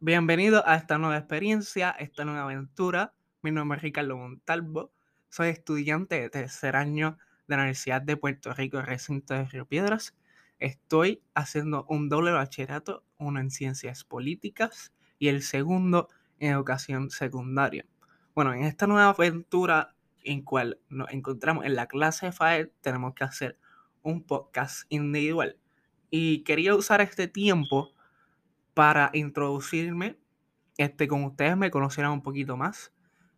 Bienvenido a esta nueva experiencia, esta nueva aventura. Mi nombre es Ricardo Montalvo. Soy estudiante de tercer año de la Universidad de Puerto Rico, recinto de Río Piedras. Estoy haciendo un doble bachillerato, uno en ciencias políticas y el segundo en educación secundaria. Bueno, en esta nueva aventura en cual nos encontramos en la clase de FAED, tenemos que hacer un podcast individual. Y quería usar este tiempo para introducirme, este, con ustedes me conocieran un poquito más.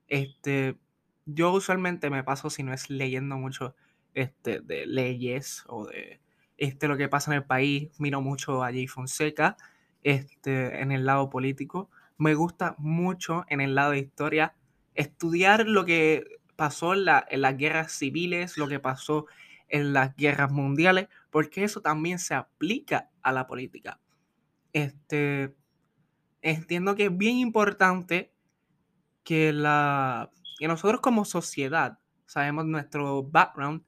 Este, yo usualmente me paso, si no es leyendo mucho este, de leyes o de este, lo que pasa en el país, miro mucho a Jay Fonseca este, en el lado político. Me gusta mucho en el lado de historia estudiar lo que pasó en, la, en las guerras civiles, lo que pasó en las guerras mundiales, porque eso también se aplica a la política este, entiendo que es bien importante que, la, que nosotros como sociedad sabemos nuestro background,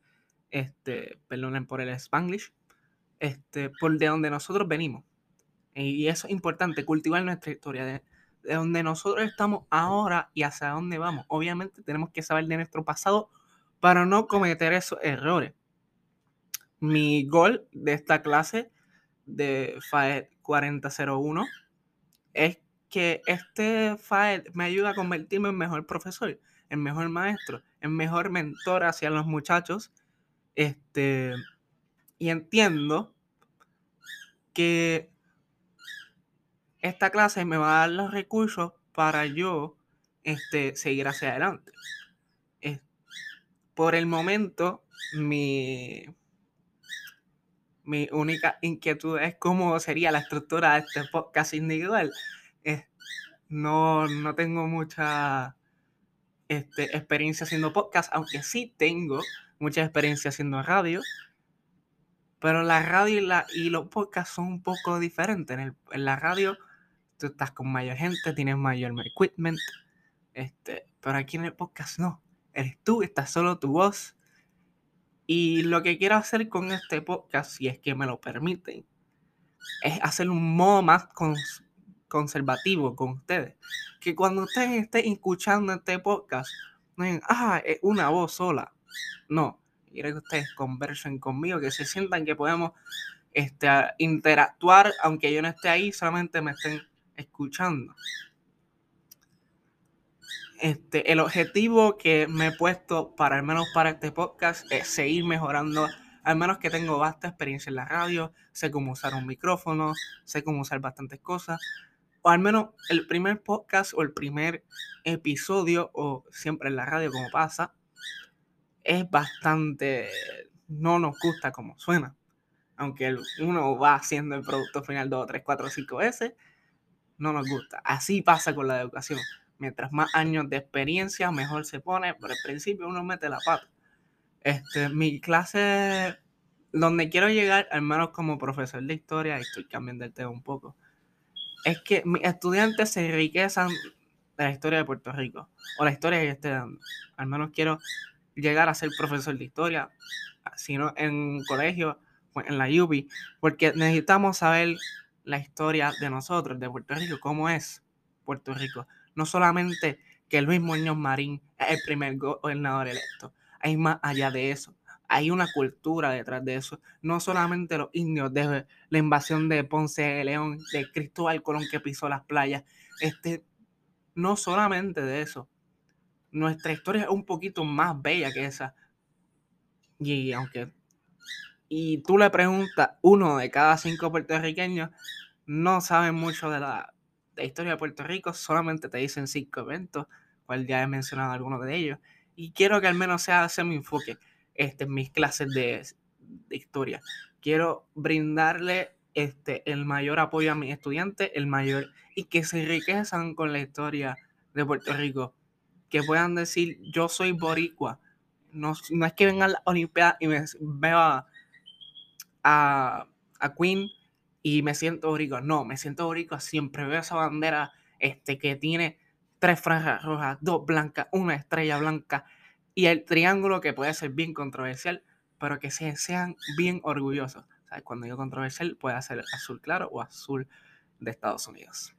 este, perdonen por el spanglish, este, por de donde nosotros venimos. Y eso es importante, cultivar nuestra historia, de, de donde nosotros estamos ahora y hacia dónde vamos. Obviamente tenemos que saber de nuestro pasado para no cometer esos errores. Mi gol de esta clase de FAED 4001 es que este FAED me ayuda a convertirme en mejor profesor, en mejor maestro, en mejor mentor hacia los muchachos. Este, y entiendo que esta clase me va a dar los recursos para yo este, seguir hacia adelante. por el momento, mi, mi única inquietud es cómo sería la estructura de este podcast individual. no, no tengo mucha este, experiencia haciendo podcast, aunque sí tengo mucha experiencia haciendo radio. Pero la radio y, la, y los podcasts son un poco diferentes. En, en, la radio tú estás con mayor gente, tienes mayor equipment. Este, pero aquí en el podcast no. Eres tú, estás solo tu voz y lo que quiero hacer con este podcast, si es que me lo permiten, es hacer un modo más conservativo con ustedes. Que cuando ustedes estén escuchando este podcast, no digan, ah, es una voz sola. No, quiero que ustedes conversen conmigo, que se sientan que podemos este, interactuar, aunque yo no esté ahí, solamente me estén escuchando. Este, el objetivo que me he puesto para al menos para este podcast es seguir mejorando, al menos que tengo vasta experiencia en la radio, sé cómo usar un micrófono, sé cómo usar bastantes cosas, o al menos el primer podcast o el primer episodio, o siempre en la radio como pasa, es bastante, no nos gusta como suena, aunque uno va haciendo el producto final 2, 3, 4, 5 veces, no nos gusta. Así pasa con la educación mientras más años de experiencia, mejor se pone. Por el principio uno mete la pata. Este, mi clase, donde quiero llegar, al menos como profesor de historia, y estoy cambiando el tema un poco, es que mis estudiantes se enriquezan de la historia de Puerto Rico, o la historia que yo esté dando. Al menos quiero llegar a ser profesor de historia, sino en colegio, pues, en la UBI, porque necesitamos saber la historia de nosotros, de Puerto Rico, cómo es Puerto Rico no solamente que Luis Muñoz Marín es el primer gobernador electo, hay más allá de eso. Hay una cultura detrás de eso. No solamente los indios de la invasión de Ponce de León, de Cristóbal Colón que pisó las playas. Este, no solamente de eso. Nuestra historia es un poquito más bella que esa. Y aunque y tú le preguntas, uno de cada cinco puertorriqueños no saben mucho de la, de historia de Puerto Rico, solamente te dicen cinco eventos, cual ya he mencionado algunos de ellos, y quiero que al menos sea ese mi enfoque este, en mis clases de, historia. Quiero brindarle este, el mayor apoyo a mis estudiantes, el mayor, y que se enriquezcan con la historia de Puerto Rico, que puedan decir, yo soy boricua, no, no es que venga a la Olimpiada y me vea a, a Queen y me siento boricua. No, me siento boricua siempre. Veo esa bandera este, que tiene tres franjas rojas, dos blancas, una estrella blanca y el triángulo que puede ser bien controversial, pero que sean bien orgullosos. ¿Sabes? Cuando digo controversial, puede ser azul claro o azul de Estados Unidos.